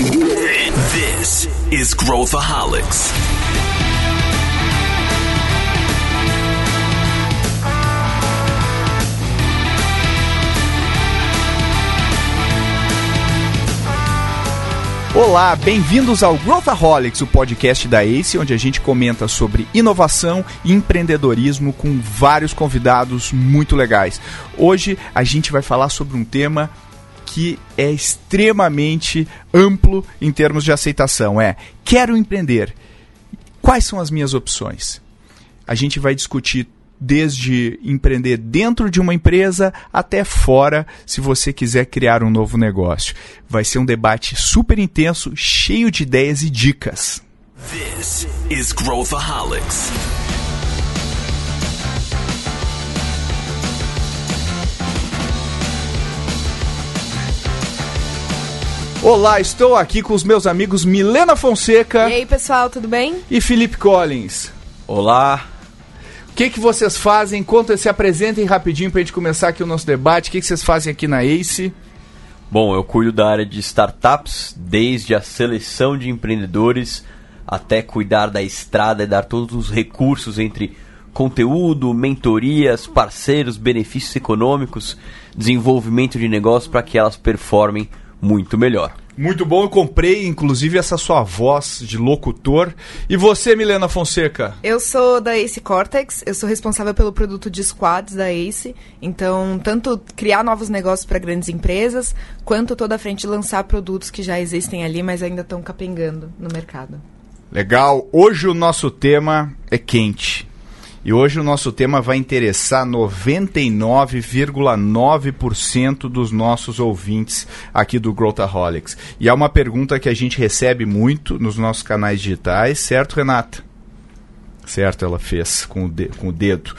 This is Growthaholics. Olá, bem-vindos ao Growthaholics, o podcast da ACE, onde a gente comenta sobre inovação e empreendedorismo com vários convidados muito legais. Hoje a gente vai falar sobre um tema que é extremamente amplo em termos de aceitação. É, quero empreender. Quais são as minhas opções? A gente vai discutir desde empreender dentro de uma empresa até fora, se você quiser criar um novo negócio. Vai ser um debate super intenso, cheio de ideias e dicas. This is Growthaholics. Olá, estou aqui com os meus amigos Milena Fonseca E aí, pessoal, tudo bem? e Felipe Collins. Olá, O que, que vocês fazem? Conta, se apresentem rapidinho para a gente começar aqui o nosso debate. O que, que vocês fazem aqui na ACE? bom, eu cuido da área de startups, desde a seleção de empreendedores até cuidar da estrada e dar todos os recursos entre conteúdo, mentorias, parceiros, benefícios econômicos, desenvolvimento de negócios para que elas performem muito melhor. Muito bom, eu comprei inclusive essa sua voz de locutor. E você, Milena Fonseca? Eu sou da Ace Cortex, eu sou responsável pelo produto de squads da Ace. Então, tanto criar novos negócios para grandes empresas, quanto toda a frente lançar produtos que já existem ali, mas ainda estão capengando no mercado. Legal, hoje o nosso tema é quente. E hoje o nosso tema vai interessar 99,9% dos nossos ouvintes aqui do Growthaholics. E é uma pergunta que a gente recebe muito nos nossos canais digitais, certo, Renata? Certo, ela fez com o, de- com o dedo.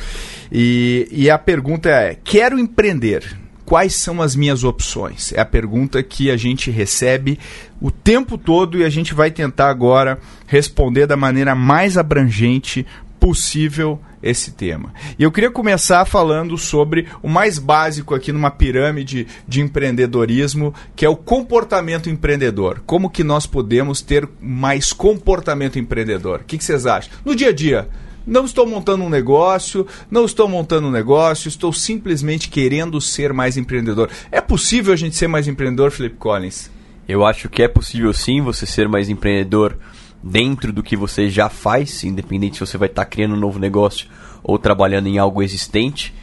E, e a pergunta é: quero empreender. Quais são as minhas opções? É a pergunta que a gente recebe o tempo todo e a gente vai tentar agora responder da maneira mais abrangente possível esse tema. E eu queria começar falando sobre o mais básico aqui numa pirâmide de empreendedorismo, que é o comportamento empreendedor. Como que nós podemos ter mais comportamento empreendedor? O que, que vocês acham? No dia a dia, não estou montando um negócio, não estou montando um negócio, estou simplesmente querendo ser mais empreendedor. É possível a gente ser mais empreendedor, Felipe Collins? Eu acho que é possível sim você ser mais empreendedor dentro do que você já faz, independente se você vai estar criando um novo negócio ou trabalhando em algo existente.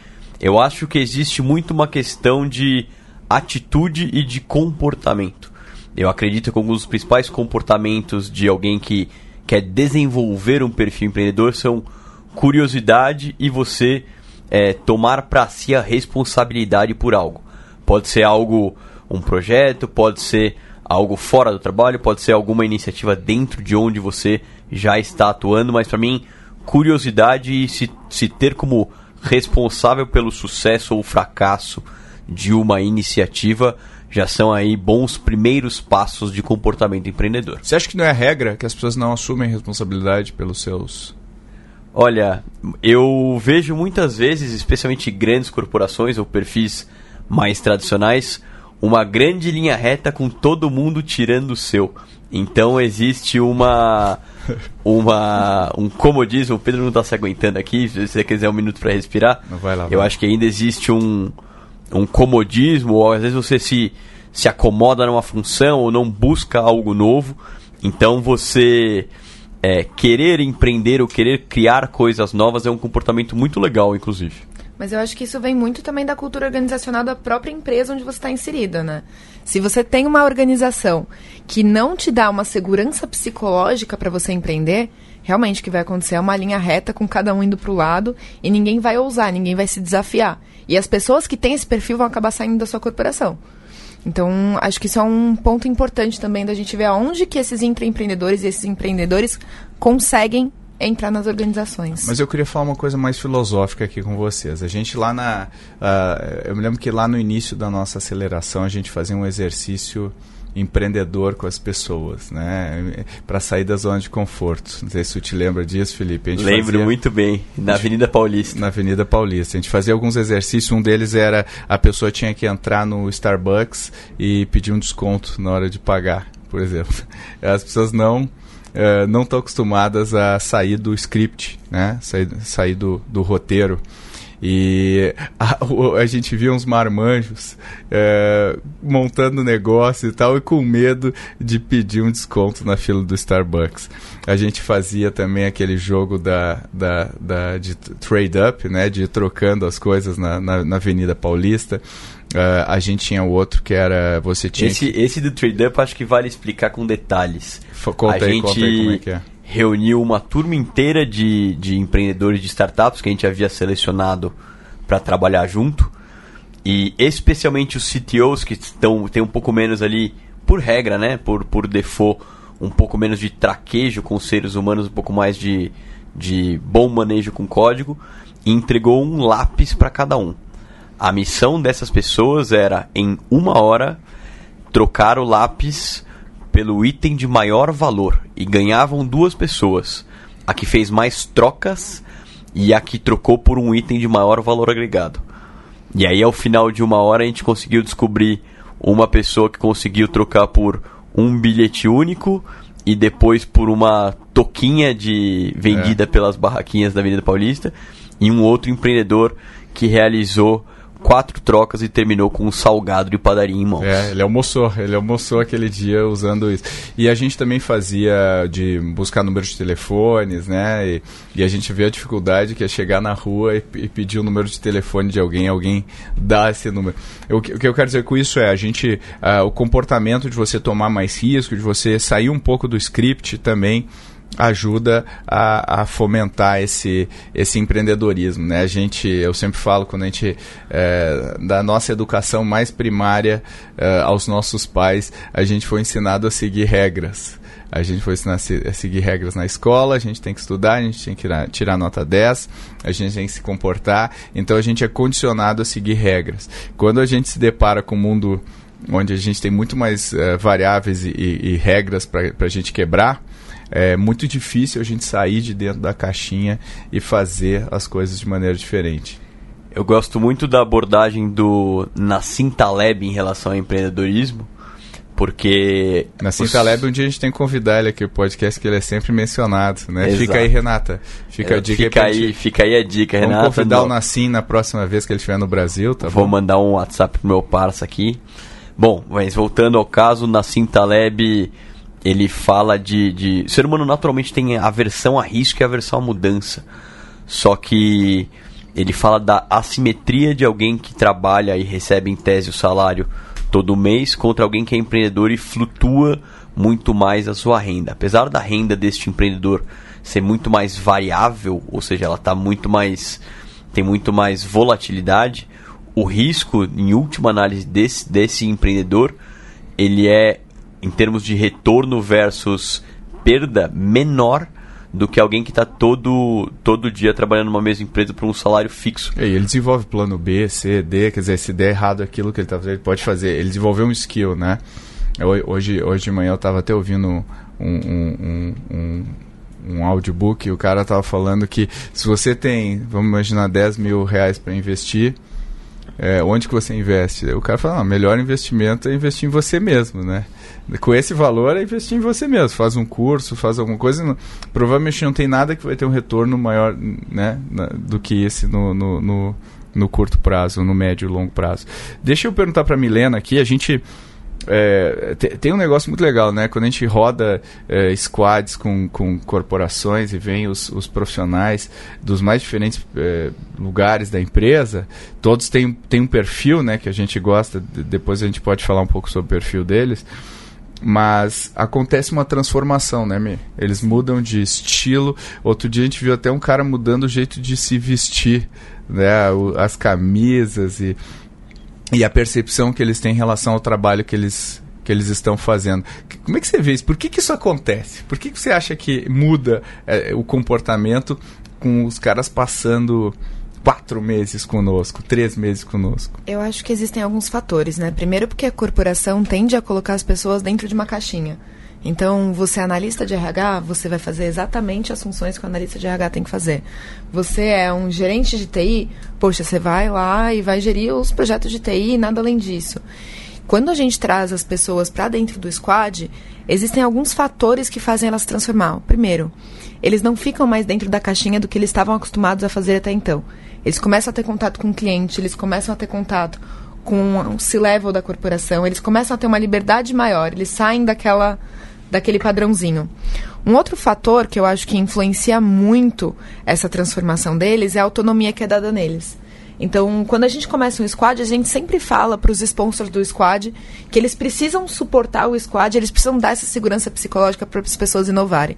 Eu acho que existe muito uma questão de atitude e de comportamento. Eu acredito que alguns dos principais comportamentos de alguém que quer desenvolver um perfil empreendedor são curiosidade e você é, tomar para si a responsabilidade por algo. Pode ser algo, um projeto, pode ser algo fora do trabalho, pode ser alguma iniciativa dentro de onde você já está atuando, mas para mim, curiosidade e se, se ter como responsável pelo sucesso ou fracasso de uma iniciativa já são aí bons primeiros passos de comportamento empreendedor. Você acha que não é regra que as pessoas não assumem responsabilidade pelos seus. Olha, eu vejo muitas vezes, especialmente grandes corporações ou perfis mais tradicionais, uma grande linha reta com todo mundo tirando o seu. Então existe uma uma um comodismo, o Pedro não está se aguentando aqui, se você quiser um minuto para respirar. Lá, Eu acho que ainda existe um um comodismo, ou às vezes você se se acomoda numa função ou não busca algo novo. Então você é, querer empreender ou querer criar coisas novas é um comportamento muito legal, inclusive. Mas eu acho que isso vem muito também da cultura organizacional da própria empresa onde você está inserida, né? Se você tem uma organização que não te dá uma segurança psicológica para você empreender, realmente o que vai acontecer é uma linha reta com cada um indo para o lado e ninguém vai ousar, ninguém vai se desafiar. E as pessoas que têm esse perfil vão acabar saindo da sua corporação. Então, acho que isso é um ponto importante também da gente ver aonde que esses intraempreendedores e esses empreendedores conseguem entrar nas organizações. Mas eu queria falar uma coisa mais filosófica aqui com vocês. A gente lá na. ah, eu me lembro que lá no início da nossa aceleração a gente fazia um exercício empreendedor com as pessoas, né? Para sair da zona de conforto. Não sei se tu te lembra disso, Felipe. A gente Lembro fazia- muito bem, na Avenida Paulista. na Avenida Paulista. A gente fazia alguns exercícios, um deles era a pessoa tinha que entrar no Starbucks e pedir um desconto na hora de pagar. por exemplo. As pessoas não uh, não estão acostumadas a sair do script, né? Sair, sair do, do roteiro. E a, a, gente via uns marmanjos é, montando negócio e tal, e com medo de pedir um desconto na fila do Starbucks. A gente fazia também aquele jogo da, da, da de trade up, né, de trocando as coisas na, na, na Avenida Paulista. Uh, a gente tinha o outro que era. Você tinha. Esse, que... esse do trade up acho que vale explicar com detalhes. Conta a aí, gente conta aí como é que é. reuniu uma turma inteira de, de empreendedores de startups que a gente havia selecionado para trabalhar junto. E especialmente os CTOs que estão, tem um pouco menos ali, por regra, né? Por, por default, um pouco menos de traquejo com seres humanos, um pouco mais de, de bom manejo com código. E entregou um lápis para cada um. A missão dessas pessoas era, em uma hora, trocar o lápis pelo item de maior valor. E ganhavam duas pessoas. A que fez mais trocas e a que trocou por um item de maior valor agregado. E aí, ao final de uma hora, a gente conseguiu descobrir uma pessoa que conseguiu trocar por um bilhete único e depois por uma toquinha de vendida é. pelas barraquinhas da Avenida Paulista e um outro empreendedor que realizou quatro trocas e terminou com um salgado de padaria em mãos. É, ele almoçou, ele almoçou aquele dia usando isso. E a gente também fazia de buscar números de telefones, né? E, e a gente vê a dificuldade que é chegar na rua e, e, pedir o número de telefone de alguém, alguém dá esse número. O que eu quero dizer com isso é a gente, uh, o comportamento de você tomar mais risco, de você sair um pouco do script também ajuda a, a, fomentar esse, esse empreendedorismo. Né? A gente, eu sempre falo, quando a gente, é, da nossa educação mais primária é, aos nossos pais, a gente foi ensinado a seguir regras. A gente foi ensinado a seguir regras na escola, a gente tem que estudar, a gente tem que tirar, tirar nota 10, a gente tem que se comportar, então a gente é condicionado a seguir regras. Quando a gente se depara com um mundo onde a gente tem muito mais uh, variáveis e, e, e regras para a gente quebrar, é muito difícil a gente sair de dentro da caixinha e fazer as coisas de maneira diferente. Eu gosto muito da abordagem do Nassim Taleb em relação ao empreendedorismo, porque... Nassim os... Taleb, um dia a gente tem que convidar ele aqui no podcast, que ele é sempre mencionado, né? Exato. Fica aí, Renata. Fica a dica fica aí, Fica aí a dica, Vamos Renata. Vamos convidar o Nassim na próxima vez que ele estiver no Brasil, tá Vou bom? mandar um WhatsApp pro meu parça aqui. Bom, mas voltando ao caso, Nassim Taleb ele fala de, de. O ser humano naturalmente tem aversão a risco e aversão à mudança. Só que ele fala da assimetria de alguém que trabalha e recebe em tese o salário todo mês contra alguém que é empreendedor e flutua muito mais a sua renda. Apesar da renda deste empreendedor ser muito mais variável, ou seja, ela está muito mais tem muito mais volatilidade, o risco, em última análise desse, desse empreendedor, ele é em termos de retorno versus perda menor do que alguém que está todo, todo dia trabalhando numa mesma empresa por um salário fixo. E ele desenvolve plano B, C, D, quer dizer, se der errado aquilo que ele está fazendo, ele pode fazer. Ele desenvolveu um skill, né? Hoje, hoje de manhã eu estava até ouvindo um, um, um, um um audiobook, o cara estava falando que se você tem, vamos imaginar, 10 mil reais para investir, é, onde que você investe? O cara fala, não, melhor investimento é investir em você mesmo, né? Com esse valor é investir em você mesmo. Faz um curso, faz alguma coisa. Não, provavelmente não tem nada que vai ter um retorno maior né, na, do que esse no, no, no, no curto prazo, no médio e longo prazo. Deixa eu perguntar para Milena aqui, a gente é, tem um negócio muito legal, né? Quando a gente roda é, squads com, com corporações e vem os, os profissionais dos mais diferentes é, lugares da empresa, todos têm, têm um perfil, né? Que a gente gosta, depois a gente pode falar um pouco sobre o perfil deles. Mas acontece uma transformação, né, Mi? Eles mudam de estilo. Outro dia a gente viu até um cara mudando o jeito de se vestir, né? As camisas e e a percepção que eles têm em relação ao trabalho que eles, que eles estão fazendo. Como é que você vê isso? Por que, que isso acontece? Por que, que você acha que muda é, o comportamento com os caras passando quatro meses conosco, três meses conosco? Eu acho que existem alguns fatores, né? Primeiro porque a corporação tende a colocar as pessoas dentro de uma caixinha. Então, você é analista de RH, você vai fazer exatamente as funções que o analista de RH tem que fazer. Você é um gerente de TI, poxa, você vai lá e vai gerir os projetos de TI e nada além disso. Quando a gente traz as pessoas para dentro do squad, existem alguns fatores que fazem elas se transformar. Primeiro, eles não ficam mais dentro da caixinha do que eles estavam acostumados a fazer até então. Eles começam a ter contato com o cliente, eles começam a ter contato com o C-level da corporação, eles começam a ter uma liberdade maior, eles saem daquela daquele padrãozinho. Um outro fator que eu acho que influencia muito essa transformação deles é a autonomia que é dada neles. Então, quando a gente começa um squad, a gente sempre fala para os sponsors do squad que eles precisam suportar o squad, eles precisam dar essa segurança psicológica para as pessoas inovarem.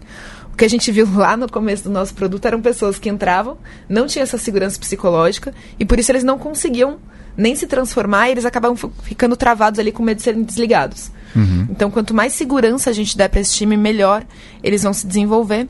O que a gente viu lá no começo do nosso produto eram pessoas que entravam, não tinham essa segurança psicológica e por isso eles não conseguiam nem se transformar e eles acabavam ficando travados ali com medo de serem desligados. Uhum. Então, quanto mais segurança a gente der para esse time, melhor eles vão se desenvolver.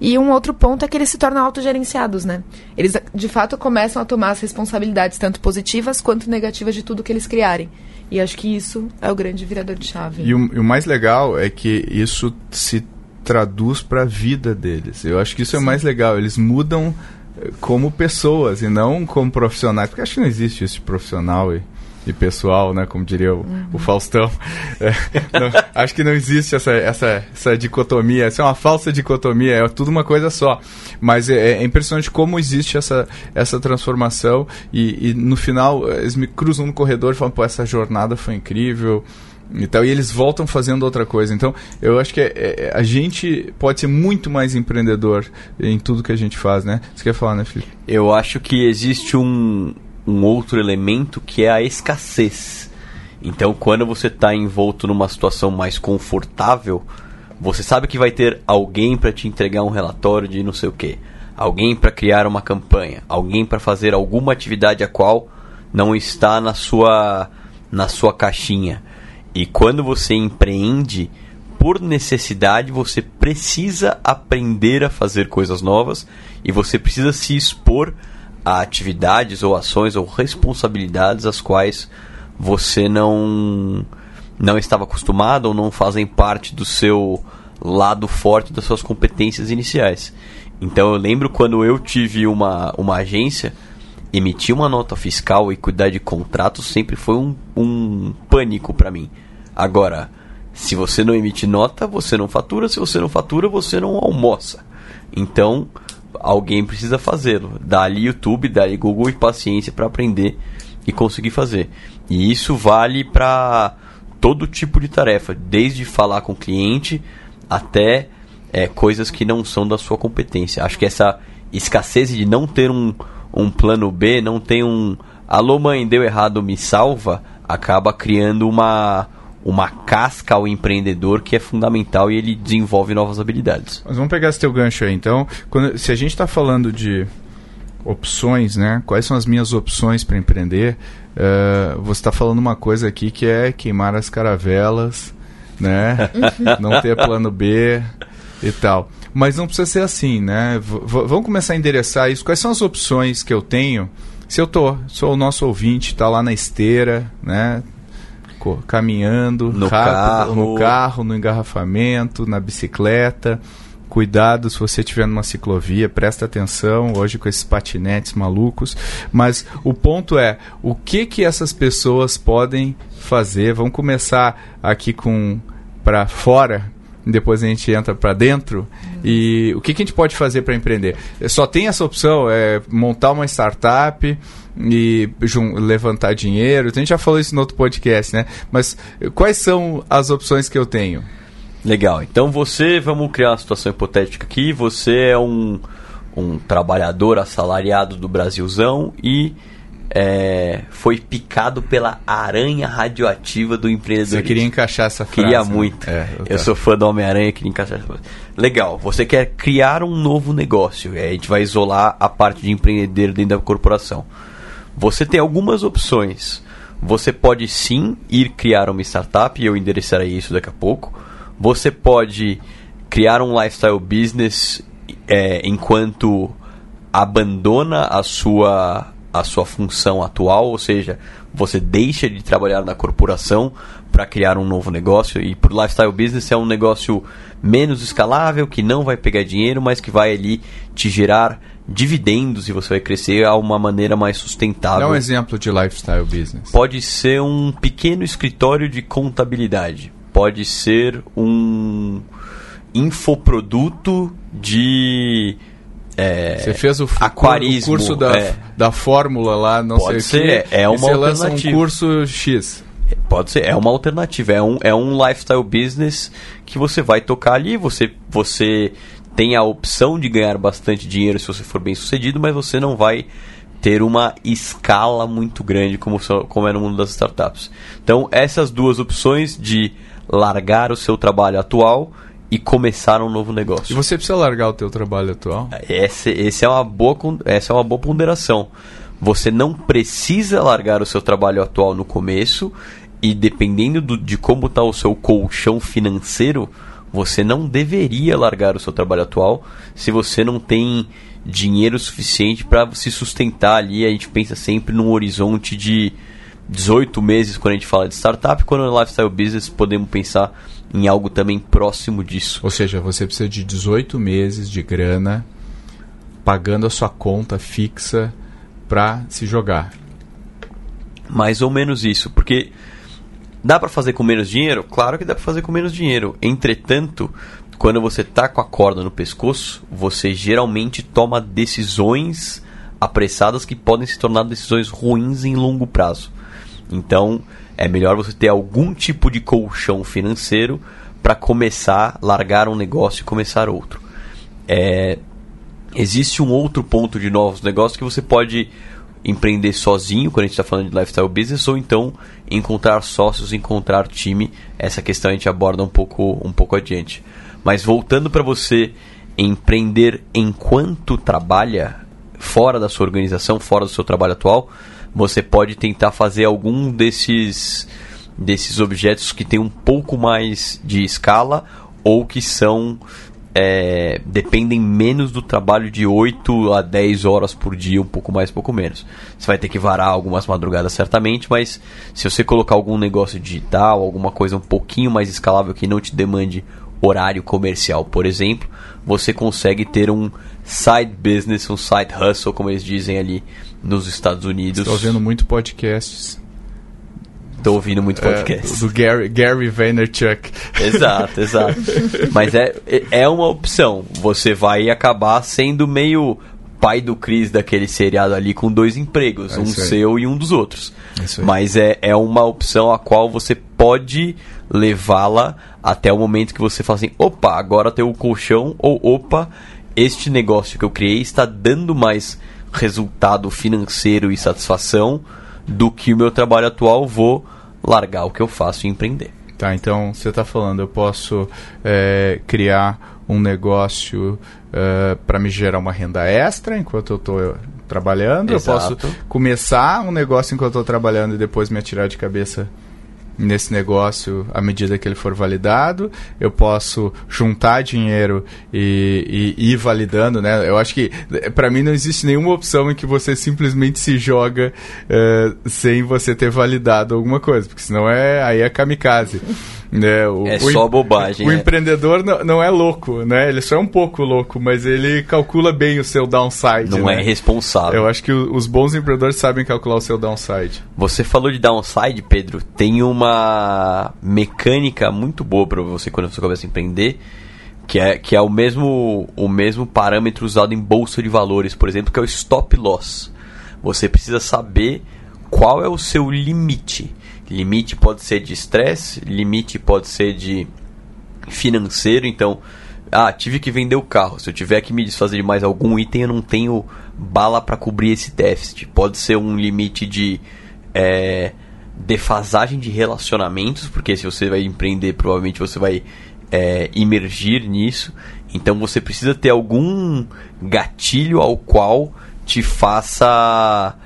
E um outro ponto é que eles se tornam autogerenciados, né? Eles, de fato, começam a tomar as responsabilidades, tanto positivas quanto negativas, de tudo que eles criarem. E acho que isso é o grande virador de chave. E o, e o mais legal é que isso se traduz para a vida deles. Eu acho que isso Sim. é mais legal. Eles mudam eh, como pessoas e não como profissionais. Porque acho que não existe isso de profissional e e pessoal, né? Como diria o, uhum. o Faustão. É, não, acho que não existe essa, essa, essa dicotomia. Essa é uma falsa dicotomia, é tudo uma coisa só. Mas é, é impressionante como existe essa, essa transformação e, e, no final eles me cruzam no corredor e falam, pô, essa jornada foi incrível e tal, e eles voltam fazendo outra coisa. Então, eu acho que é, é, a gente pode ser muito mais empreendedor em tudo que a gente faz, né? Você quer falar, né, Felipe? Eu acho que existe um, um outro elemento que é a escassez. Então, quando você está envolto numa situação mais confortável, você sabe que vai ter alguém para te entregar um relatório de não sei o que, alguém para criar uma campanha, alguém para fazer alguma atividade a qual não está na sua na sua caixinha. E quando você empreende, por necessidade, você precisa aprender a fazer coisas novas e você precisa se expor a atividades ou ações ou responsabilidades às quais você não não estava acostumado ou não fazem parte do seu lado forte das suas competências iniciais. Então eu lembro quando eu tive uma, uma agência, emitir uma nota fiscal e cuidar de contratos sempre foi um, um pânico para mim. Agora, se você não emite nota, você não fatura, se você não fatura, você não almoça. Então, alguém precisa fazê-lo. Dá-lhe YouTube, dá-lhe Google e paciência para aprender e conseguir fazer. E isso vale para todo tipo de tarefa, desde falar com o cliente até é, coisas que não são da sua competência. Acho que essa escassez de não ter um, um plano B, não ter um alô mãe, deu errado, me salva, acaba criando uma uma casca ao empreendedor que é fundamental e ele desenvolve novas habilidades. Mas vamos pegar esse teu gancho aí. Então, quando, se a gente está falando de opções, né? Quais são as minhas opções para empreender? Uh, você está falando uma coisa aqui que é queimar as caravelas, né? não ter plano B e tal. Mas não precisa ser assim, né? V vamos começar a endereçar isso. Quais são as opções que eu tenho? Se eu tô, sou o nosso ouvinte, está lá na esteira, né? Caminhando no rápido, carro. no carro, no engarrafamento, na bicicleta. Cuidado se você estiver numa ciclovia, presta atenção hoje com esses patinetes malucos. Mas o ponto é, o que que essas pessoas podem fazer? Vamos começar aqui com para fora, depois a gente entra para dentro. E o que, que a gente pode fazer para empreender? Só tem essa opção, é montar uma startup, e levantar dinheiro. A gente já falou isso no outro podcast, né? Mas quais são as opções que eu tenho? Legal. Então você, vamos criar uma situação hipotética aqui. Você é um, um trabalhador assalariado do Brasilzão e é, foi picado pela aranha radioativa do empreendedor. Você queria encaixar essa frase? Queria né? muito. É, eu, eu sou fã do Homem-Aranha, queria encaixar essa Legal, você quer criar um novo negócio. A gente vai isolar a parte de empreender dentro da corporação. Você tem algumas opções. Você pode sim ir criar uma startup, e eu endereçarei isso daqui a pouco. Você pode criar um lifestyle business é, enquanto abandona a sua a sua função atual, ou seja, você deixa de trabalhar na corporação para criar um novo negócio e por lifestyle business é um negócio menos escalável, que não vai pegar dinheiro, mas que vai ali te gerar dividendos e você vai crescer a uma maneira mais sustentável. Dá um exemplo de lifestyle business. Pode ser um pequeno escritório de contabilidade, pode ser um infoproduto de é, você fez o, aquarismo, o curso da, é. da fórmula lá, não sei o que, é uma e você lança um curso X. Pode ser, é uma alternativa, é um, é um lifestyle business que você vai tocar ali, você, você tem a opção de ganhar bastante dinheiro se você for bem sucedido, mas você não vai ter uma escala muito grande como, como é no mundo das startups. Então, essas duas opções de largar o seu trabalho atual e começar um novo E negócio. você precisa largar o teu trabalho atual? Esse, esse é uma boa, essa é uma boa ponderação. Você não precisa largar o seu trabalho atual no começo e dependendo do- de como está o seu colchão financeiro, você não deveria largar o seu trabalho atual se você não tem dinheiro suficiente para se sustentar ali. A gente pensa sempre num horizonte de 18 meses quando a gente fala de startup, quando é lifestyle business podemos pensar em algo também próximo disso. Ou seja, você precisa de 18 meses de grana pagando a sua conta fixa para se jogar. Mais ou menos isso, porque dá pra fazer com menos dinheiro? Claro que dá pra fazer com menos dinheiro. Entretanto, quando você tá com a corda no pescoço, você geralmente toma decisões apressadas que podem se tornar decisões ruins em longo prazo. Então, é melhor você ter algum tipo de colchão financeiro para começar, largar um negócio e começar outro. É, existe um outro ponto de novos negócios que você pode empreender sozinho, quando a gente está falando de lifestyle business, ou então encontrar sócios, encontrar time. Essa questão a gente aborda um pouco, um pouco adiante. Mas voltando para você empreender enquanto trabalha, fora da sua organização, fora do seu trabalho atual, você pode tentar fazer algum desses desses objetos que tem um pouco mais de escala ou que são é, dependem menos do trabalho de 8 a 10 horas por dia, um pouco mais, um pouco menos. Você vai ter que varar algumas madrugadas certamente, mas se você colocar algum negócio digital, alguma coisa um pouquinho mais escalável que não te demande horário comercial, por exemplo, você consegue ter um side business, um side hustle, como eles dizem ali nos Estados Unidos. Estou ouvindo muito podcasts. Tô ouvindo muito podcast. É, do Gary, Gary Vaynerchuk. Exato, exato. Mas é, é uma opção. Você vai acabar sendo meio pai do Chris daquele seriado ali com dois empregos, É um seu e um dos outros. É. Mas é, é uma opção a qual você pode levá-la até o momento que você fala assim: opa, agora tem o colchão, ou opa, este negócio que eu criei está dando mais resultado financeiro e satisfação do que o meu trabalho atual, vou largar o que eu faço e empreender. Tá, então você está falando, eu posso é, criar um negócio para me gerar uma renda extra enquanto eu estou trabalhando. Exato. Eu posso começar um negócio enquanto eu estou trabalhando e depois me atirar de cabeça nesse negócio à medida que ele for validado. Eu posso juntar dinheiro e, e ir validando, né? Eu acho que para mim não existe nenhuma opção em que você simplesmente se joga eh, sem você ter validado alguma coisa, porque senão é aí é kamikaze. Né? O, É só em- bobagem, O é. empreendedor não, não é louco, né? Ele só é um pouco louco, mas ele calcula bem o seu downside. Não né? é responsável. Eu acho que os bons empreendedores sabem calcular o seu downside. Você falou de downside, Pedro. Tem uma mecânica muito boa para você quando você começa a empreender, que é, que é o, mesmo, o mesmo parâmetro usado em bolsa de valores, por exemplo, que é o stop loss. Você precisa saber qual é o seu limite. Limite pode ser de estresse, limite pode ser de financeiro, então, ah, tive que vender o carro. Se eu tiver que me desfazer de mais algum item, eu não tenho bala para cobrir esse déficit. Pode ser um limite de é, defasagem de relacionamentos, porque se você vai empreender, provavelmente você vai é, imergir nisso. Então você precisa ter algum gatilho ao qual te faça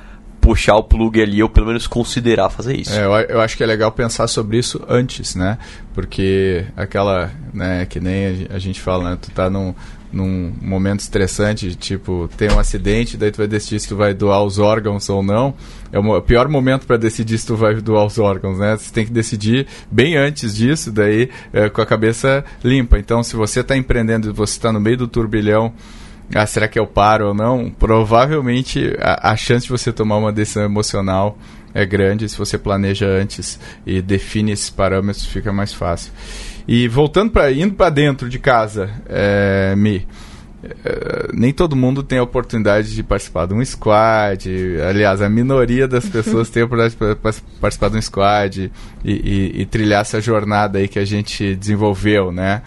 puxar o plug ali ou pelo menos considerar fazer isso. É, eu, eu, acho que é legal pensar sobre isso antes, né? Porque aquela, né, que nem a gente fala, né? Tu tá num, num momento estressante, tipo, tem um acidente, daí tu vai decidir se tu vai doar os órgãos ou não. É o pior momento para decidir se tu vai doar os órgãos, né? Você tem que decidir bem antes disso, daí é, com a cabeça limpa. Então, se você está empreendendo você está no meio do turbilhão, ah, será que eu paro ou não? Provavelmente a, a chance de você tomar uma decisão emocional é grande. Se você planeja antes e define esses parâmetros, fica mais fácil. E voltando para indo para dentro de casa, é, me é, nem todo mundo tem a oportunidade de participar de um squad. Aliás, a minoria das pessoas tem a oportunidade de participar de um squad e, e, e trilhar essa jornada aí que a gente desenvolveu, né?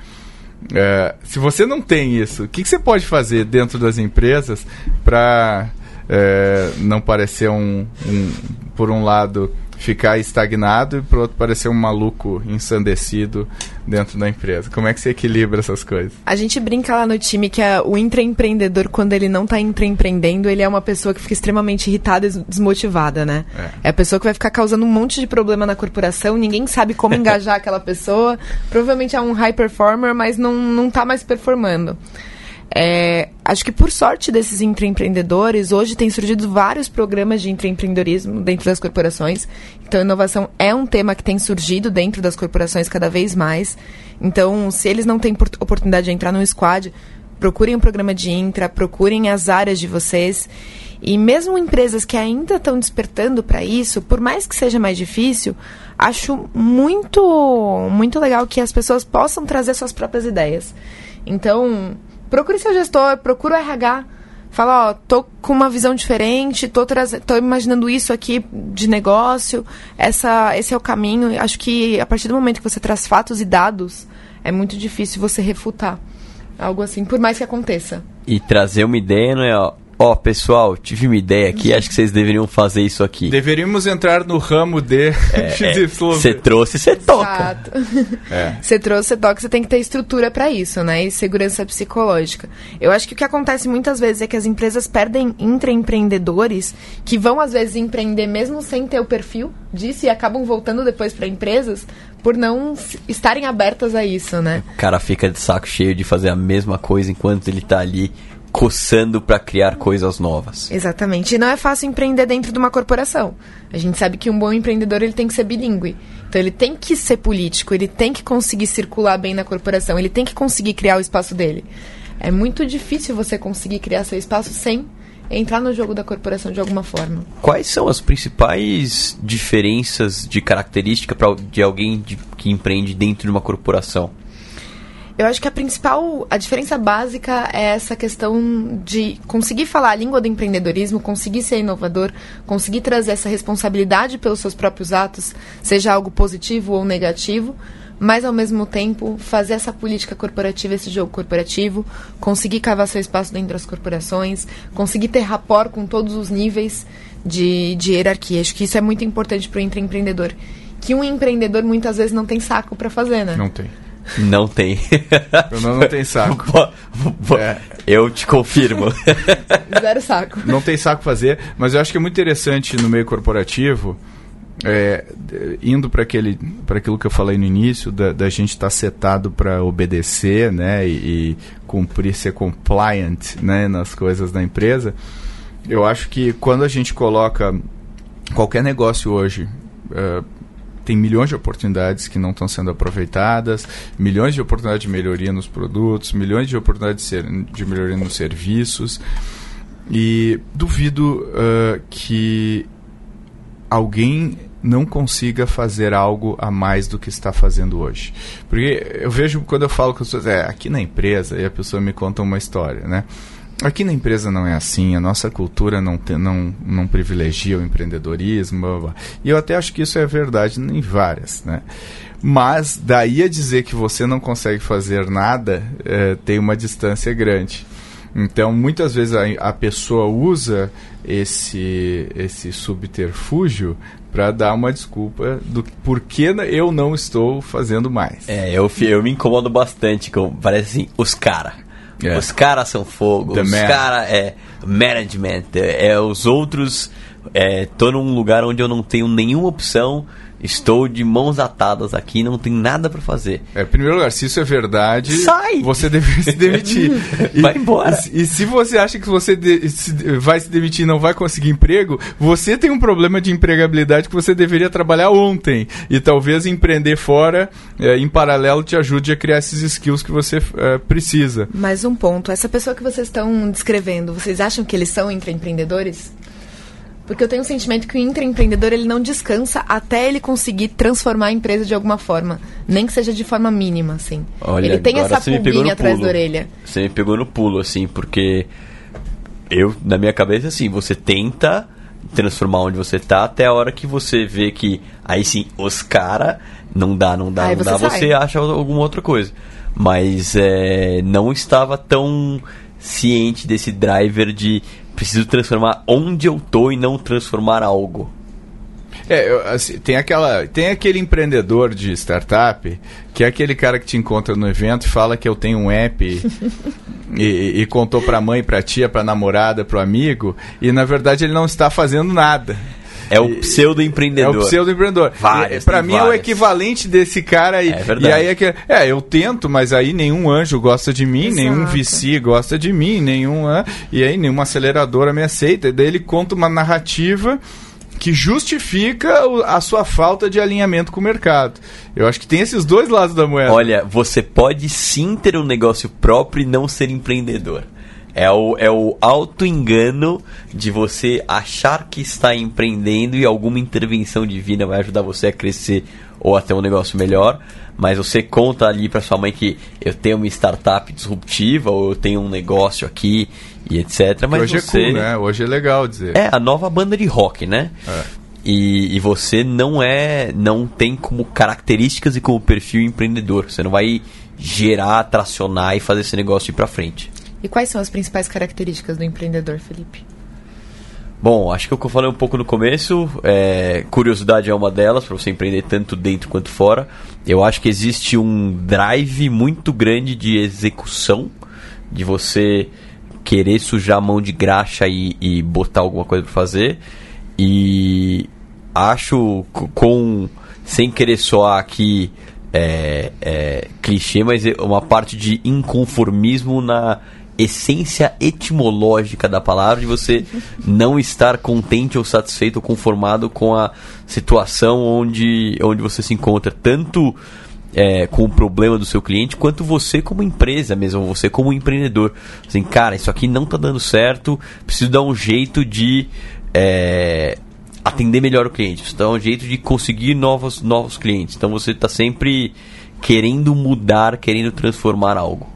É, se você não tem isso, o que, que, você pode fazer dentro das empresas para é, não parecer um, um, por um lado, ficar estagnado e por outro parecer um maluco ensandecido dentro da empresa. Como é que você equilibra essas coisas? A gente brinca lá no time que a, o intraempreendedor, quando ele não está intraempreendendo, ele é uma pessoa que fica extremamente irritada e desmotivada, né? É. é a pessoa que vai ficar causando um monte de problema na corporação, ninguém sabe como engajar aquela pessoa. Provavelmente é um high performer, mas não, não tá mais performando. É, acho que por sorte desses intraempreendedores, hoje tem surgido vários programas de intraempreendedorismo dentro das corporações. Então, inovação é um tema que tem surgido dentro das corporações cada vez mais. Então, se eles não têm oportunidade de entrar no squad, procurem um programa de intra, procurem as áreas de vocês. E mesmo empresas que ainda estão despertando para isso, por mais que seja mais difícil, acho muito, muito legal que as pessoas possam trazer suas próprias ideias. Então, procure seu gestor, procure o RH. Fala, ó, tô com uma visão diferente, tô, tô imaginando isso aqui de negócio, essa, esse é o caminho. Acho que a partir do momento que você traz fatos e dados, é muito difícil você refutar algo assim, por mais que aconteça. E trazer uma ideia não é, ó, Ó, oh, pessoal, tive uma ideia aqui, acho que vocês deveriam fazer isso aqui. Deveríamos entrar no ramo de Você é, trouxe, você toca. Você é. trouxe, você toca, você tem que ter estrutura para isso, né? E segurança psicológica. Eu acho que o que acontece muitas vezes é que as empresas perdem intraempreendedores que vão às vezes empreender mesmo sem ter o perfil disso e acabam voltando depois para empresas por não estarem abertas a isso, né? O cara fica de saco cheio de fazer a mesma coisa enquanto ele tá ali coçando para criar coisas novas. Exatamente. E não é fácil empreender dentro de uma corporação. A gente sabe que um bom empreendedor ele tem que ser bilíngue. Então ele tem que ser político, ele tem que conseguir circular bem na corporação, ele tem que conseguir criar o espaço dele. É muito difícil você conseguir criar seu espaço sem entrar no jogo da corporação de alguma forma. Quais são as principais diferenças de característica pra, de alguém de, que empreende dentro de uma corporação? Eu acho que a principal, a diferença básica é essa questão de conseguir falar a língua do empreendedorismo, conseguir ser inovador, conseguir trazer essa responsabilidade pelos seus próprios atos, seja algo positivo ou negativo, mas ao mesmo tempo fazer essa política corporativa, esse jogo corporativo, conseguir cavar seu espaço dentro das corporações, conseguir ter rapport com todos os níveis de, de hierarquia. Acho que isso é muito importante para o empreendedor. Que um empreendedor muitas vezes não tem saco para fazer, né? Não tem. Não tem. não, não tem saco. é. Eu te confirmo. Zero saco. Não tem saco fazer, mas eu acho que é muito interessante no meio corporativo, é, indo para aquele para aquilo que eu falei no início, da, da gente estar tá setado para obedecer né, e, e, cumprir, ser compliant né, nas coisas da empresa. Eu acho que quando a gente coloca qualquer negócio hoje. Uh, tem milhões de oportunidades que não estão sendo aproveitadas, milhões de oportunidades de melhoria nos produtos, milhões de oportunidades de, ser, de melhoria nos serviços. E duvido uh, que alguém não consiga fazer algo a mais do que está fazendo hoje. Porque eu vejo quando eu falo com as pessoas, é, aqui na empresa, e a pessoa me conta uma história, né? Aqui na empresa não é assim, a nossa cultura não, te, não, não privilegia o empreendedorismo. Blá, blá. E eu até acho que isso é verdade em várias, né? Mas daí a dizer que você não consegue fazer nada é, tem uma distância grande. Então, muitas vezes a, a pessoa usa esse, esse subterfúgio para dar uma desculpa do porquê eu não estou fazendo mais. É, eu, eu me incomodo bastante com, parece assim, os caras Yeah. É. Os caras são fogo, The os caras é management, é, é, os outros é, tô num lugar onde eu não tenho nenhuma opção, estou de mãos atadas aqui, não tem nada para fazer. É, em primeiro lugar, se isso é verdade, Sai! você deveria se demitir. E- Vai embora. E, e se você acha que você de- se- vai se demitir e não vai conseguir emprego, você tem um problema de empregabilidade que você deveria trabalhar ontem. E talvez empreender fora, é, em paralelo, te ajude a criar esses skills que você é, precisa. Mais um ponto. Essa pessoa que vocês estão descrevendo, vocês acham que eles são intraempreendedores? Porque eu tenho o sentimento que o intraempreendedor ele não descansa até ele conseguir transformar a empresa de alguma forma. Nem que seja de forma mínima, assim. Olha, ele tem essa pulguinha atrás pulo. da orelha. Você me pegou no pulo, assim, porque eu, na minha cabeça, assim, você tenta transformar onde você tá até a hora que você vê que aí sim, os cara não dá, não dá, Aí não você dá, sai. você acha alguma outra coisa. Mas é, não estava tão ciente desse driver de preciso transformar onde eu tô e não transformar algo. É, eu, assim, tem, aquela, tem aquele empreendedor de startup que é aquele cara que te encontra no evento e fala que eu tenho um app e, e- contou pra mãe, pra tia, pra namorada, pro amigo e na verdade ele não está fazendo nada. É o pseudo-empreendedor. É o pseudo-empreendedor. Tem mim é o equivalente desse cara aí. É verdade. E aí é que. É, eu tento, mas aí nenhum anjo gosta de mim, Exato. nenhum VC gosta de mim, nenhum. e aí nenhuma aceleradora me aceita. E daí ele conta uma narrativa que justifica a sua falta de alinhamento com o mercado. Eu acho que tem esses dois lados da moeda. Olha, você pode sim ter um negócio próprio e não ser empreendedor. É o, é o auto-engano de você achar que está empreendendo e alguma intervenção divina vai ajudar você a crescer ou a ter um negócio melhor. Mas você conta ali para sua mãe que eu tenho uma startup disruptiva ou eu tenho um negócio aqui e etc. Mas hoje você... é cool, né? Hoje é legal dizer. É, a nova banda de rock, né? É. E, e você não é. não tem como características e como perfil empreendedor. Você não vai gerar, tracionar e fazer esse negócio ir pra frente. E quais são as principais características do empreendedor, Felipe? Bom, acho que o que eu falei um pouco no começo, é, curiosidade é uma delas, para você empreender tanto dentro quanto fora. Eu acho que existe um drive muito grande de execução, de você querer sujar a mão de graxa e, e botar alguma coisa para fazer. E acho com sem querer soar aqui é, é, clichê, mas é uma parte de inconformismo na essência etimológica da palavra de você não estar contente ou satisfeito ou conformado com a situação onde, onde você se encontra, tanto é, com o problema do seu cliente, quanto você como empresa mesmo, você como empreendedor. Assim, cara, isso aqui não tá dando certo, preciso dar um jeito de é, atender melhor o cliente, preciso dar um jeito de conseguir novos, novos clientes. Então você está sempre querendo mudar, querendo transformar algo.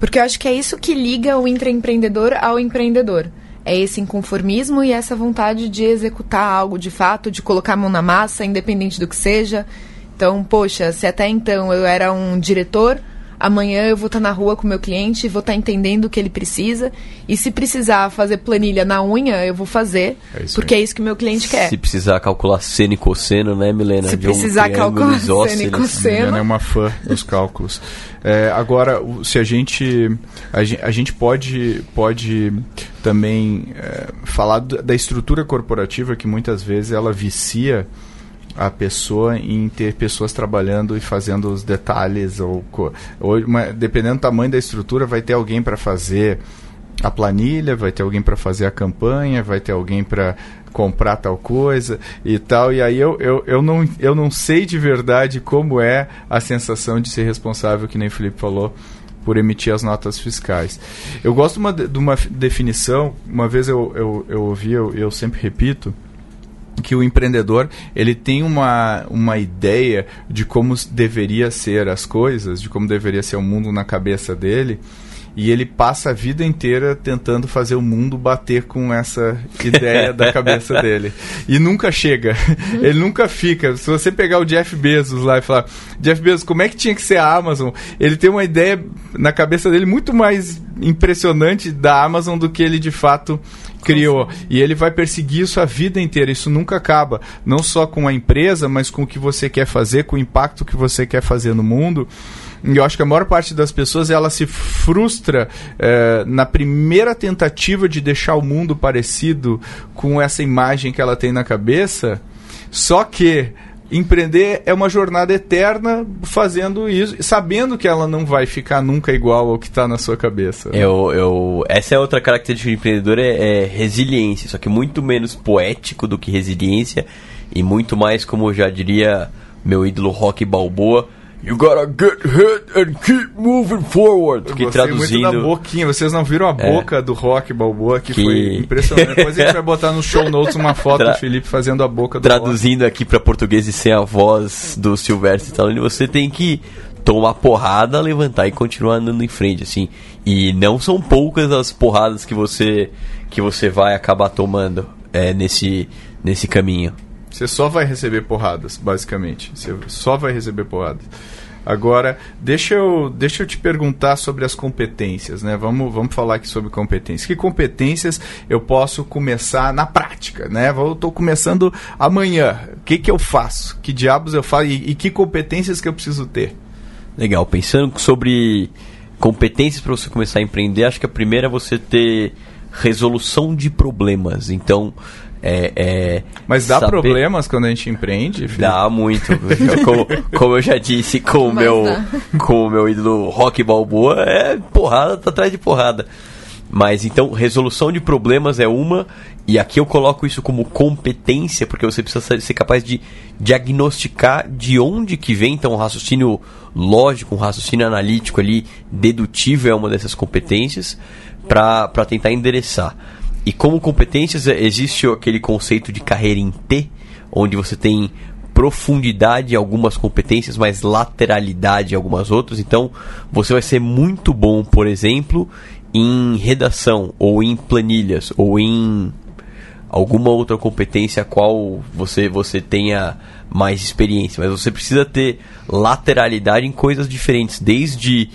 Porque eu acho que é isso que liga o intraempreendedor ao empreendedor. É esse inconformismo e essa vontade de executar algo de fato, de colocar a mão na massa, independente do que seja. Então, poxa, se até então eu era um diretor, amanhã eu vou estar na rua com o meu cliente, vou estar entendendo o que ele precisa. E se precisar fazer planilha na unha, eu vou fazer, É porque aí. é isso que o meu cliente quer. Se precisar calcular seno e cosseno, né, Milena? Se De um precisar triângulo calcular seno e cosseno. Juliana é uma fã dos cálculos. É, agora, se a gente a, gen- a gente pode pode também é, falar da estrutura corporativa que muitas vezes ela vicia a pessoa em ter pessoas trabalhando e fazendo os detalhes ou, ou uma- dependendo do tamanho da estrutura vai ter alguém para fazer a planilha, vai ter alguém para fazer a campanha, vai ter alguém para comprar tal coisa e tal. E aí eu, eu, eu, não, eu não sei de verdade como é a sensação de ser responsável, que nem o Felipe falou, por emitir as notas fiscais. Eu gosto uma de uma definição, uma vez eu, eu, eu ouvi, eu, eu sempre repito, que o empreendedor ele tem uma, uma ideia de como deveria ser as coisas, de como deveria ser o mundo na cabeça dele, e ele passa a vida inteira tentando fazer o mundo bater com essa ideia da cabeça dele. E nunca chega. Ele nunca fica. Se você pegar o Jeff Bezos lá e falar, Jeff Bezos, como é que tinha que ser a Amazon? Ele tem uma ideia na cabeça dele muito mais impressionante da Amazon do que ele de fato criou. E ele vai perseguir isso a vida inteira. Isso nunca acaba. Não só com a empresa, mas com o que você quer fazer, com o impacto que você quer fazer no mundo. E eu acho que a maior parte das pessoas ela se frustra eh, na primeira tentativa de deixar o mundo parecido com essa imagem que ela tem na cabeça. Só que empreender é uma jornada eterna fazendo isso, sabendo que ela não vai ficar nunca igual ao que está na sua cabeça. Eu, eu, essa é outra característica do empreendedor, é, é resiliência, só que muito menos poético do que resiliência e muito mais, como já diria meu ídolo Rock Balboa, You gotta get hit and keep moving forward. Eu Que gostei traduzindo. muito da boquinha. Vocês não viram a É. boca do Rock Balboa, que, Que- foi impressionante. Depois a gente vai botar no show notes uma foto Tra- do Felipe fazendo a boca do Rock. Traduzindo aqui pra português e sem a voz do Silvestre Stallone, você tem que tomar porrada, levantar e continuar andando em frente, assim. E não são poucas as porradas que você que você vai acabar tomando é, nesse nesse caminho. Você só vai receber porradas, basicamente. Você só vai receber porradas. Agora, deixa eu, deixa eu te perguntar sobre as competências, né? Vamos, vamos falar aqui sobre competências. Que competências eu posso começar na prática, né? Eu estou começando amanhã. O que, que eu faço? Que diabos eu faço? E, e que competências que eu preciso ter? Legal, pensando sobre competências para você começar a empreender, acho que a primeira é você ter resolução de problemas. Então, é, é Mas dá saber- problemas quando a gente empreende? Felipe? Dá muito. Como, como eu já disse com o meu, dá. com o meu ídolo Rock Balboa, é porrada tá atrás de porrada. Mas então, resolução de problemas é uma, e aqui eu coloco isso como competência, porque você precisa ser- ser capaz de diagnosticar de onde que vem, então um raciocínio lógico, um raciocínio analítico ali, dedutível é uma dessas competências, para tentar endereçar. E como competências, é- existe aquele conceito de carreira em T, onde você tem profundidade em algumas competências, mas lateralidade em algumas outras. Então, você vai ser muito bom, por exemplo, em redação, ou em planilhas, ou em alguma outra competência a qual você, você tenha mais experiência. Mas você precisa ter lateralidade em coisas diferentes, desde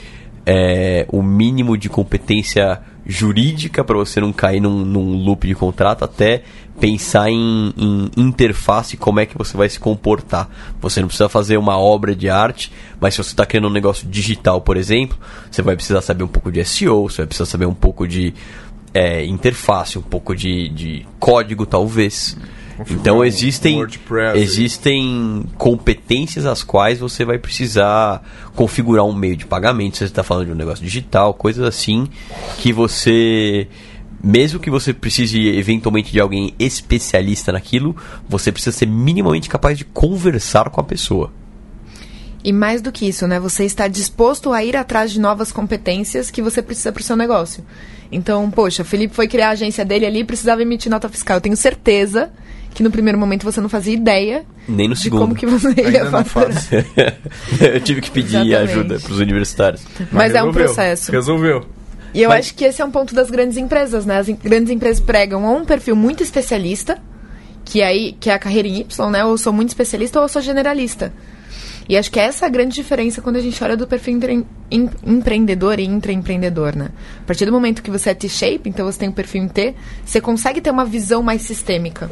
é, o mínimo de competência jurídica para você não cair num, num loop de contrato, até pensar em, em interface, como é que você vai se comportar. Você não precisa fazer uma obra de arte, mas se você está criando um negócio digital, por exemplo, você vai precisar saber um pouco de SEO, você vai precisar saber um pouco de é, interface, um pouco de, de código, talvez. Então existem, existem competências às quais você vai precisar configurar um meio de pagamento, se você está falando de um negócio digital, coisas assim que você mesmo que você precise eventualmente de alguém especialista naquilo, você precisa ser minimamente capaz de conversar com a pessoa. E mais do que isso, né? Você está disposto a ir atrás de novas competências que você precisa para o seu negócio. Então, poxa, o Felipe foi criar a agência dele ali e precisava emitir nota fiscal. Eu tenho certeza que no primeiro momento você não fazia ideia Nem no de segundo. como que você Ainda ia faturar. faço. Eu tive que pedir Exatamente. ajuda para os universitários. Mas é um resolveu. processo. Resolveu. E eu Mas- acho que esse é um ponto das grandes empresas, né? As em- grandes empresas pregam ou um perfil muito especialista, que aí que é a carreira em Y, né? Ou eu sou muito especialista ou eu sou generalista. E acho que essa é a grande diferença quando a gente olha do perfil entre- em- empreendedor e intraempreendedor, né? A partir do momento que você é T-shape, então você tem o perfil em T, você consegue ter uma visão mais sistêmica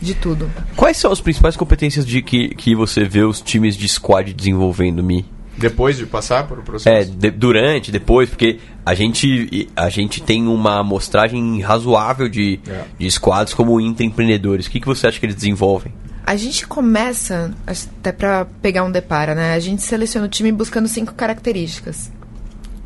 de tudo. Quais são as principais competências de que, que você vê os times de squad desenvolvendo, Mi? Depois de passar por o É, processo? de- durante, depois, porque a gente, a gente tem uma amostragem razoável de, É. de squads como intraempreendedores. O que, que você acha que eles desenvolvem? A gente começa, até pra pegar um depara, né? A gente seleciona o time buscando cinco características.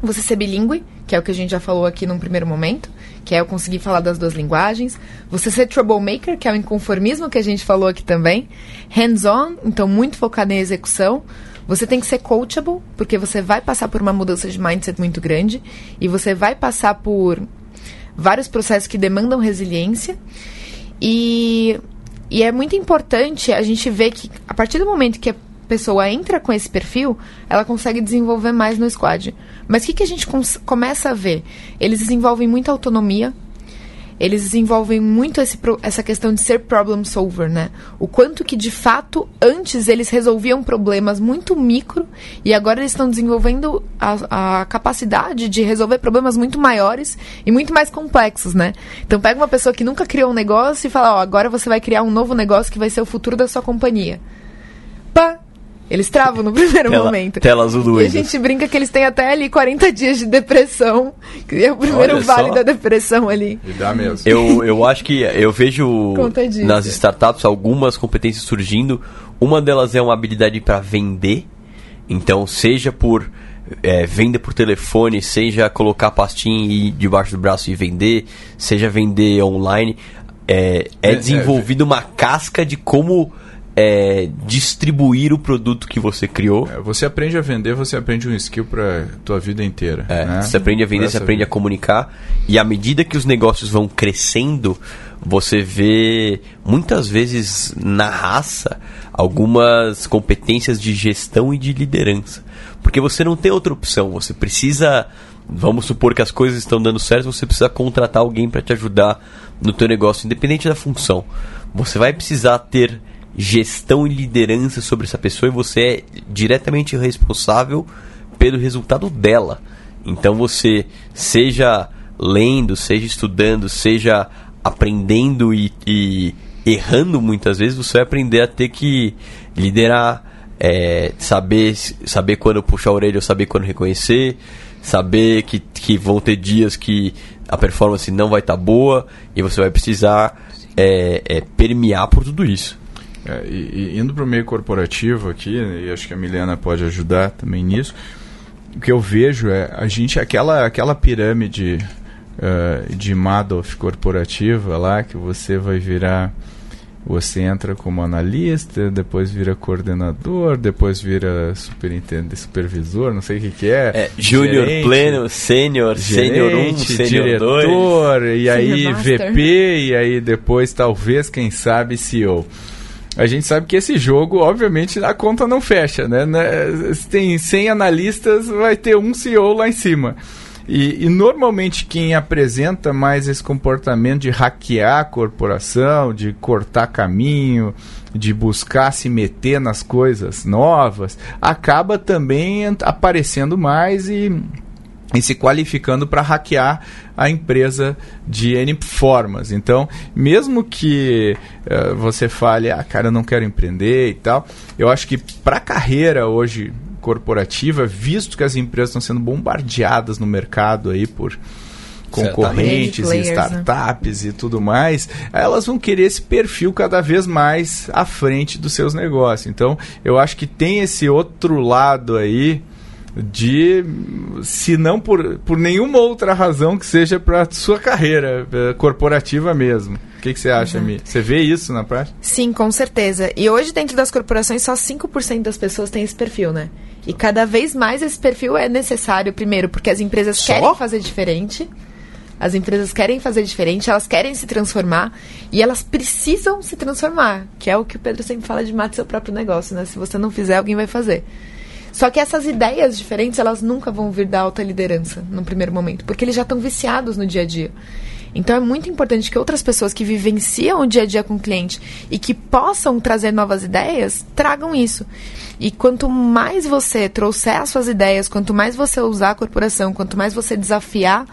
Você ser bilíngue, que é o que a gente já falou aqui num primeiro momento, que é eu conseguir falar das duas linguagens. Você ser troublemaker, que é o inconformismo que a gente falou aqui também. Hands-on, então muito focado em execução. Você tem que ser coachable, porque você vai passar por uma mudança de mindset muito grande e você vai passar por vários processos que demandam resiliência. E, e é muito importante a gente ver que a partir do momento que a pessoa entra com esse perfil, ela consegue desenvolver mais no squad. Mas o que, que a gente começa a ver? Eles desenvolvem muita autonomia, eles desenvolvem muito esse essa questão de ser problem solver, né? O quanto que de fato antes eles resolviam problemas muito micro e agora eles estão desenvolvendo a, a capacidade de resolver problemas muito maiores e muito mais complexos, né? Então pega uma pessoa que nunca criou um negócio e fala, ó, agora você vai criar um novo negócio que vai ser o futuro da sua companhia. Pá! Eles travam no primeiro Tela- momento. tela azul do E a gente brinca que eles têm até ali 40 dias de depressão, que é o primeiro Olha vale só. da depressão ali. E dá mesmo. Eu, eu acho que eu vejo nas startups algumas competências surgindo. Uma delas é uma habilidade para vender. Então, seja por é, venda por telefone, seja colocar pastinha e ir debaixo do braço e vender, seja vender online. É, é É, desenvolvida uma casca de como é, distribuir o produto que você criou. É, Você aprende a vender, você aprende um skill pra tua vida inteira. É, né? Você aprende a vender, você aprende a vida. comunicar. E à medida que os negócios vão crescendo, você vê muitas vezes na raça algumas competências de gestão e de liderança. Porque você não tem outra opção, você precisa. Vamos supor que as coisas estão dando certo, você precisa contratar alguém para te ajudar no teu negócio, independente da função. Você vai precisar ter gestão e liderança sobre essa pessoa e você é diretamente responsável pelo resultado dela. Então você seja lendo, seja estudando, seja aprendendo e, e errando muitas vezes, você vai aprender a ter que liderar, é, saber, saber quando puxar a orelha ou saber quando reconhecer, saber que, que vão ter dias que a performance não vai estar boa e você vai precisar é, é, permear por tudo isso. É, e, e indo para o meio corporativo aqui, e acho que a Milena pode ajudar também nisso, o que eu vejo é a gente, aquela, aquela pirâmide eh, de Madoff corporativa lá, que você vai virar. Você entra como analista, depois vira coordenador, depois vira superintendente, supervisor, não sei o que, que é. É, júnior, pleno, sênior, sênior 1, gerente, sênior 2. diretor, e aí Master. VP, e aí depois talvez, quem sabe, CEO. A gente sabe que esse jogo, obviamente, a conta não fecha, né? Né, Se tem 100 analistas, vai ter um CEO lá em cima. E, e normalmente quem apresenta mais esse comportamento de hackear a corporação, de cortar caminho, de buscar se meter nas coisas novas, acaba também aparecendo mais e e se qualificando para hackear a empresa de N formas. Então, mesmo que eh, você fale, ah, cara, eu não quero empreender e tal, eu acho que para a carreira hoje corporativa, visto que as empresas estão sendo bombardeadas no mercado aí por concorrentes e Players, né? startups e tudo mais, elas vão querer esse perfil cada vez mais à frente dos seus negócios. Então, eu acho que tem esse outro lado aí de se não por, por nenhuma outra razão que seja para sua carreira eh, corporativa mesmo. O que, que você acha, Mi? Você vê isso na prática? Sim, com certeza. E hoje, dentro das corporações, só 5% das pessoas têm esse perfil, né? E cada vez mais esse perfil é necessário, primeiro, porque as empresas Só? querem fazer diferente. As empresas querem fazer diferente, elas querem se transformar e elas precisam se transformar, que é o que o Pedro sempre fala de mate seu próprio negócio, né? Se você não fizer, alguém vai fazer. Só que essas ideias diferentes, elas nunca vão vir da alta liderança no primeiro momento, porque eles já estão viciados no dia a dia. Então é muito importante que outras pessoas que vivenciam o dia a dia com o cliente e que possam trazer novas ideias, tragam isso. E quanto mais você trouxer as suas ideias, quanto mais você usar a corporação, quanto mais você desafiar,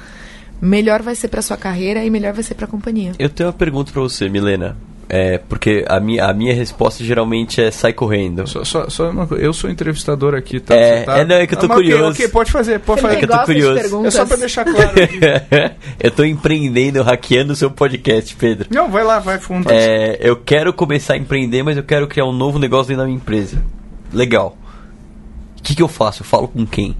melhor vai ser para sua carreira e melhor vai ser para a companhia. Eu tenho uma pergunta pra você, Milena. É, porque a minha, a minha resposta geralmente é sai correndo. Só, só, só uma coisa, eu sou entrevistador aqui, tá? É, tá- é, não, é que eu tô Ah, curioso. Ok, pode fazer, pode Ele fazer. que eu tô curioso. É só para deixar claro aqui. eu tô empreendendo, hackeando o seu podcast, Pedro. Não, vai lá, vai fundo. É, eu quero começar a empreender, mas eu quero criar um novo negócio dentro da minha empresa. Legal. O que, que eu faço? Eu falo com quem?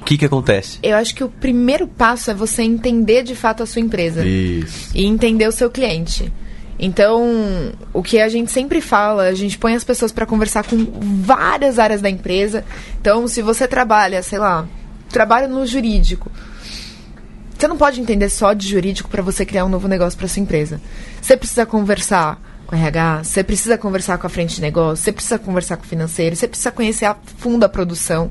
O que, que acontece? Eu acho que o primeiro passo é você entender de fato a sua empresa. Isso. e entender o seu cliente. Então, o que a gente sempre fala, a gente põe as pessoas para conversar com várias áreas da empresa. Então, se você trabalha, sei lá, trabalha no jurídico, você não pode entender só de jurídico para você criar um novo negócio para sua empresa. Você precisa conversar com RH, você precisa conversar com a frente de negócio, você precisa conversar com o financeiro, você precisa conhecer a fundo a produção.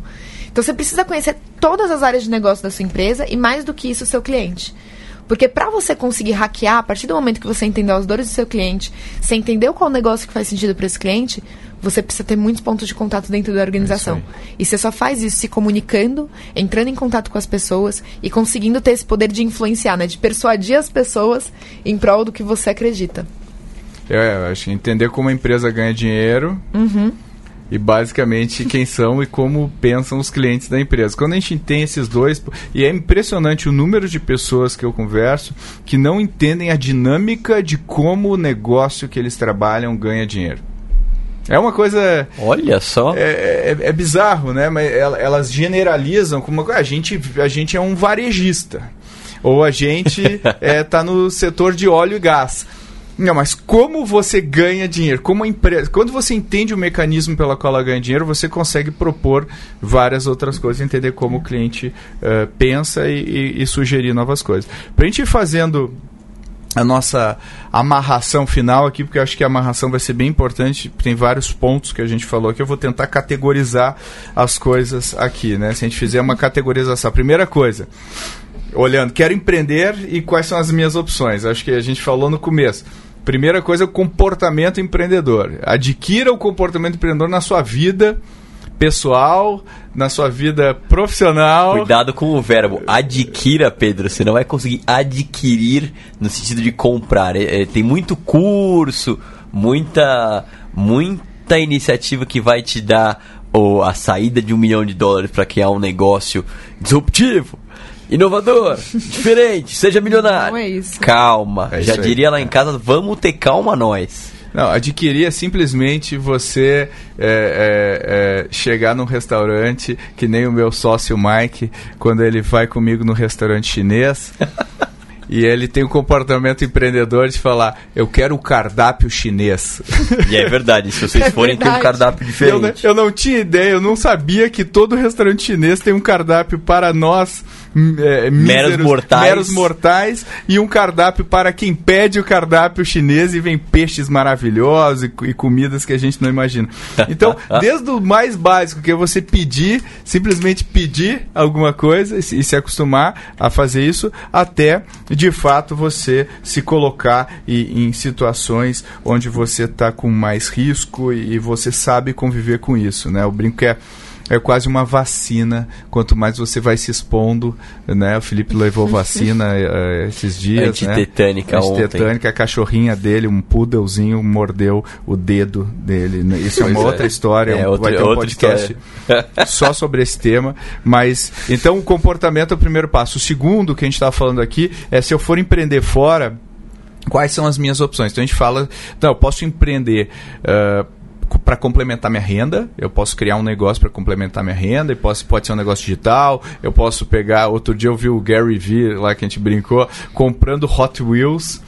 Então você precisa conhecer todas as áreas de negócio da sua empresa e mais do que isso, o seu cliente. Porque para você conseguir hackear, a partir do momento que você entendeu as dores do seu cliente, você entendeu qual negócio que faz sentido para esse cliente, você precisa ter muitos pontos de contato dentro da organização. É e você só faz isso se comunicando, entrando em contato com as pessoas e conseguindo ter esse poder de influenciar, né? De persuadir as pessoas em prol do que você acredita. É, eu acho que entender como a empresa ganha dinheiro. E basicamente quem são e como pensam os clientes da empresa. Quando a gente tem esses dois, e é impressionante o número de pessoas que eu converso que não entendem a dinâmica de como o negócio que eles trabalham ganha dinheiro. É uma coisa. Olha só. É, é, é bizarro, né? Mas elas generalizam como a gente, a gente é um varejista. Ou a gente está é, tá no setor de óleo e gás. Não, mas como você ganha dinheiro? Como empresa, quando você entende o mecanismo pela qual ela ganha dinheiro, você consegue propor várias outras coisas, entender como o cliente uh, pensa e, e, e, sugerir novas coisas. Para a gente ir fazendo a nossa amarração final aqui, porque eu acho que a amarração vai ser bem importante, tem vários pontos que a gente falou aqui, eu vou tentar categorizar as coisas aqui, né? Se a gente fizer uma categorização. Primeira coisa, olhando, quero empreender e quais são as minhas opções? Acho que a gente falou no começo Primeira coisa, o comportamento empreendedor. Adquira o comportamento empreendedor na sua vida pessoal, na sua vida profissional. Cuidado com o verbo adquira, Pedro. Você não vai conseguir adquirir no sentido de comprar. É, é, tem muito curso, muita, muita iniciativa que vai te dar ou a saída de um milhão de dólares para criar um negócio disruptivo inovador, diferente, seja milionário. Não é isso. Calma, é já isso diria lá em casa, vamos ter calma nós. Não, adquirir é simplesmente você é, é, é, chegar num restaurante, que nem o meu sócio Mike, quando ele vai comigo no restaurante chinês. e ele tem o um comportamento empreendedor de falar: eu quero o cardápio chinês. E é verdade, se vocês é forem ter um cardápio diferente. Eu, eu, não tinha ideia, eu não sabia que todo restaurante chinês tem um cardápio para nós é, meros mortais. meros mortais e um cardápio para quem pede o cardápio chinês e vem peixes maravilhosos e, e comidas que a gente não imagina. Então, desde o mais básico, que é você pedir, simplesmente pedir alguma coisa e, e se acostumar a fazer isso, até de fato você se colocar e, em situações onde você está com mais risco e, e você sabe conviver com isso. Né? O brinco é é quase uma vacina. Quanto mais você vai se expondo, né? O Felipe levou vacina uh, esses dias, Antitetânica né? Antitetânica, a cachorrinha dele, um poodlezinho, mordeu o dedo dele. Né? Isso pois é uma é. outra história. É, outro, vai ter um podcast só sobre esse tema. Mas, então, o comportamento é o primeiro passo. O segundo que a gente estava falando aqui é se eu for empreender fora, quais são as minhas opções? Então a gente fala, não, eu posso empreender uh, para complementar minha renda. Eu posso criar um negócio para complementar minha renda. E posso, pode ser um negócio digital. Eu posso pegar. Outro dia eu vi o Gary Vee lá que a gente brincou comprando Hot Wheels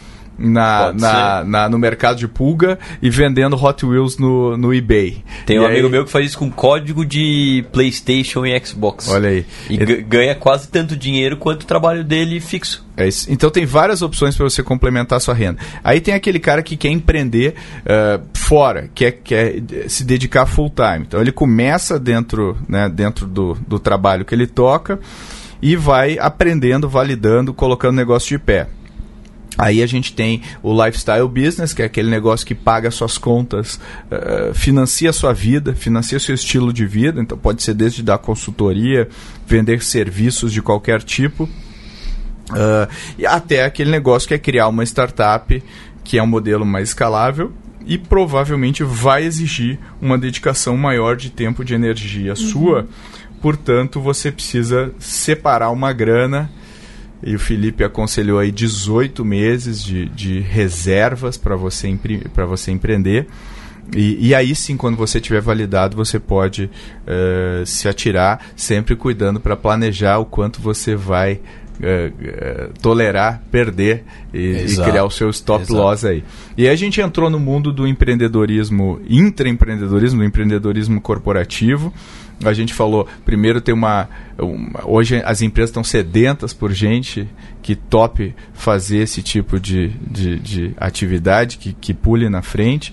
na, na, na, no mercado de pulga e vendendo Hot Wheels no, no eBay. Tem um amigo meu que faz isso com código de PlayStation e Xbox. Olha aí. E Ele... ganha quase tanto dinheiro quanto o trabalho dele fixo. É. Então tem várias opções para você complementar a sua renda. Aí tem aquele cara que quer empreender uh, fora, quer, quer se dedicar full time. Então ele começa dentro, né, dentro do, do trabalho que ele toca e vai aprendendo, validando, colocando o negócio de pé. Aí a gente tem o lifestyle business, que é aquele negócio que paga suas contas, uh, financia sua vida, financia seu estilo de vida. Então pode ser desde dar consultoria, vender serviços de qualquer tipo, uh, e até aquele negócio que é criar uma startup que é um modelo mais escalável e provavelmente vai exigir uma dedicação maior de tempo de energia uhum. sua. Portanto, você precisa separar uma grana e o Felipe aconselhou aí 18 meses de, de reservas para você, você empreender. E, e, aí sim, quando você tiver validado, você pode uh, se atirar, sempre cuidando para planejar o quanto você vai uh, uh, tolerar, perder e, e, criar o seu stop Exato. loss aí. E aí a gente entrou no mundo do empreendedorismo, intraempreendedorismo, do empreendedorismo corporativo a gente falou, primeiro tem uma, uma hoje as empresas estão sedentas por gente que tope fazer esse tipo de, de, de atividade, que, que pule na frente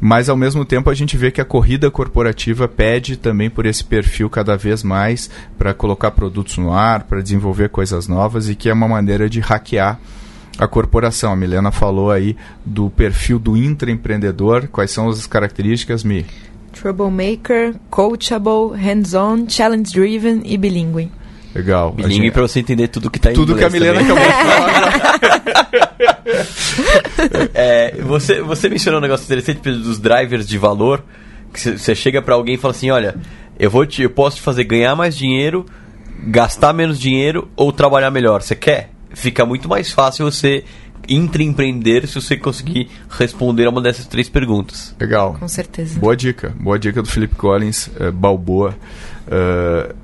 mas ao mesmo tempo a gente vê que a corrida corporativa pede também por esse perfil cada vez mais para colocar produtos no ar, para desenvolver coisas novas e que é uma maneira de hackear a corporação. A Milena falou aí do perfil do intraempreendedor, quais são as características, Mi? Troublemaker, coachable, hands-on, challenge-driven e bilíngue. Legal. Bilíngue gente... para você entender tudo que está em Tudo que a Milena também. acabou de falar. é, você, você mencionou um negócio interessante dos drivers de valor Você chega para alguém e fala assim, olha, eu vou te, eu posso te fazer ganhar mais dinheiro, gastar menos dinheiro ou trabalhar melhor. Você quer? Fica muito mais fácil você intraempreender se você conseguir responder a uma dessas três perguntas. Legal. Com certeza. Boa dica. Boa dica do Felipe Collins, uh, Balboa. Uh,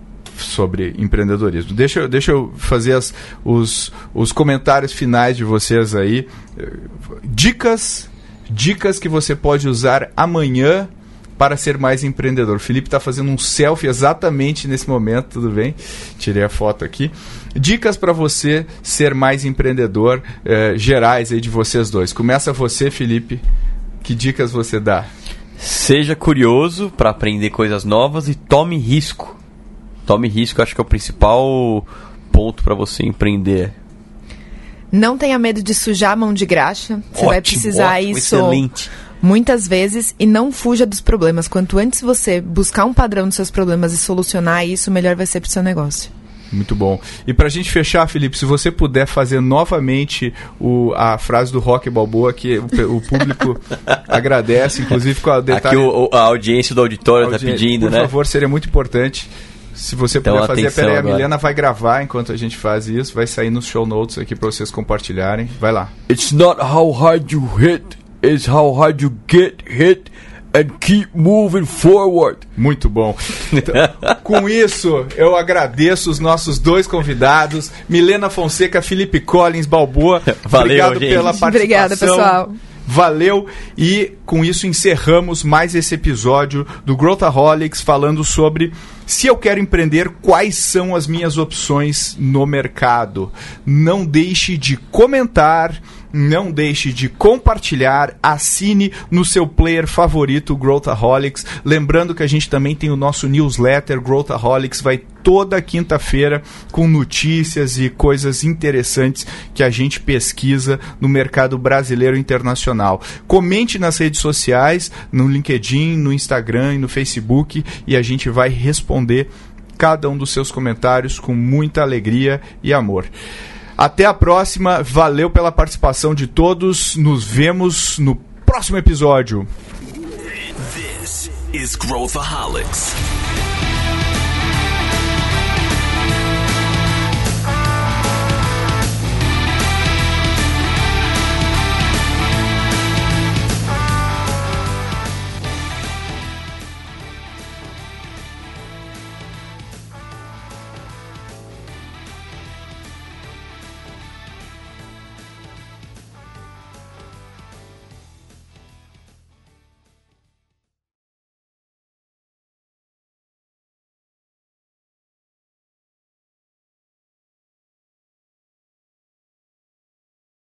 sobre empreendedorismo. Deixa, eu, deixa eu fazer as, os, os comentários finais de vocês aí. Dicas, dicas que você pode usar amanhã para ser mais empreendedor. O Felipe está fazendo um selfie exatamente nesse momento, tudo bem? Tirei a foto aqui. Dicas para você ser mais empreendedor, eh, gerais aí de vocês dois. Começa você, Felipe. Que dicas você dá? Seja curioso para aprender coisas novas e tome risco. Tome risco, acho que é o principal ponto para você empreender. Não tenha medo de sujar a mão de graxa. Você Ótimo, vai precisar ótimo, isso excelente. muitas vezes e não fuja dos problemas. Quanto antes você buscar um padrão dos seus problemas e solucionar isso, melhor vai ser para o seu negócio. Muito bom. E para a gente fechar, Felipe, se você puder fazer novamente o, a frase do Rock Balboa, que o, o público agradece, inclusive com a detalhe... Aqui o, a audiência do auditório está pedindo, Por né? favor, seria muito importante. Se você Então, puder fazer, peraí, a. Milena vai gravar enquanto a gente faz isso, vai sair nos show notes aqui para vocês compartilharem. Vai lá. It's not how hard you hit, it's how hard you get hit and keep moving forward. Muito bom. Então, com isso, eu agradeço os nossos dois convidados, Milena Fonseca, Felipe Collins, Balboa. Valeu, Obrigado gente. pela participação. Obrigada, pessoal. Valeu e com isso encerramos mais esse episódio do Growthaholics falando sobre se eu quero empreender, quais são as minhas opções no mercado. Não deixe de comentar, não deixe de compartilhar, assine no seu player favorito Growthaholics. Lembrando que a gente também tem o nosso newsletter Growthaholics, vai toda quinta-feira com notícias e coisas interessantes que a gente pesquisa no mercado brasileiro e internacional. Comente nas redes sociais, no LinkedIn, no Instagram e no Facebook e a gente vai responder cada um dos seus comentários com muita alegria e amor. Até a próxima, valeu pela participação de todos, nos vemos no próximo episódio. This is Growthaholics.